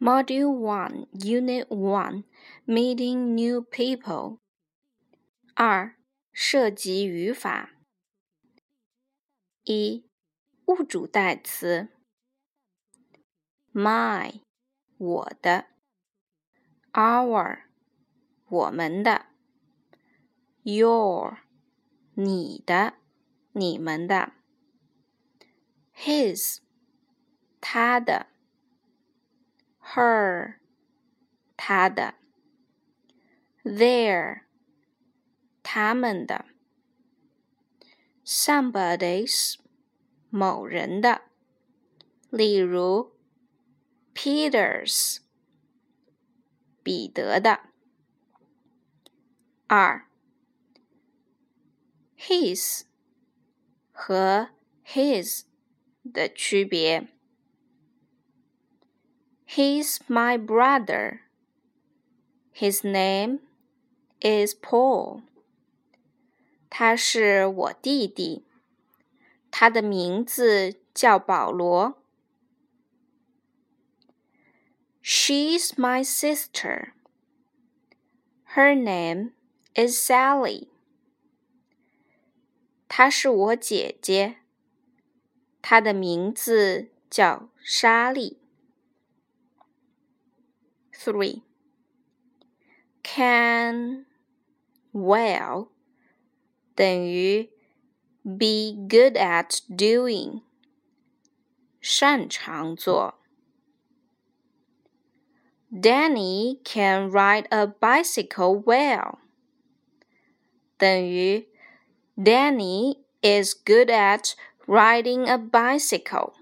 Module 1, Unit 1 Meeting New People 二、涉及语法一、物主代词 my 我的 our 我们的 your 你的你们的 his 他的 Her 他的，their 他们的，somebody's 某人的，例如 Peter's 彼得的。二，his 和 his 的区别。He's my brother. His name is Paul. 他是我弟弟，他的名字叫保罗。She's my sister. Her name is Sally. 她是我姐姐，她的名字叫莎莉。 three. Can well 等于 be good at doing 擅长做。Danny can ride a bicycle well 等于 Danny is good at riding a bicycle。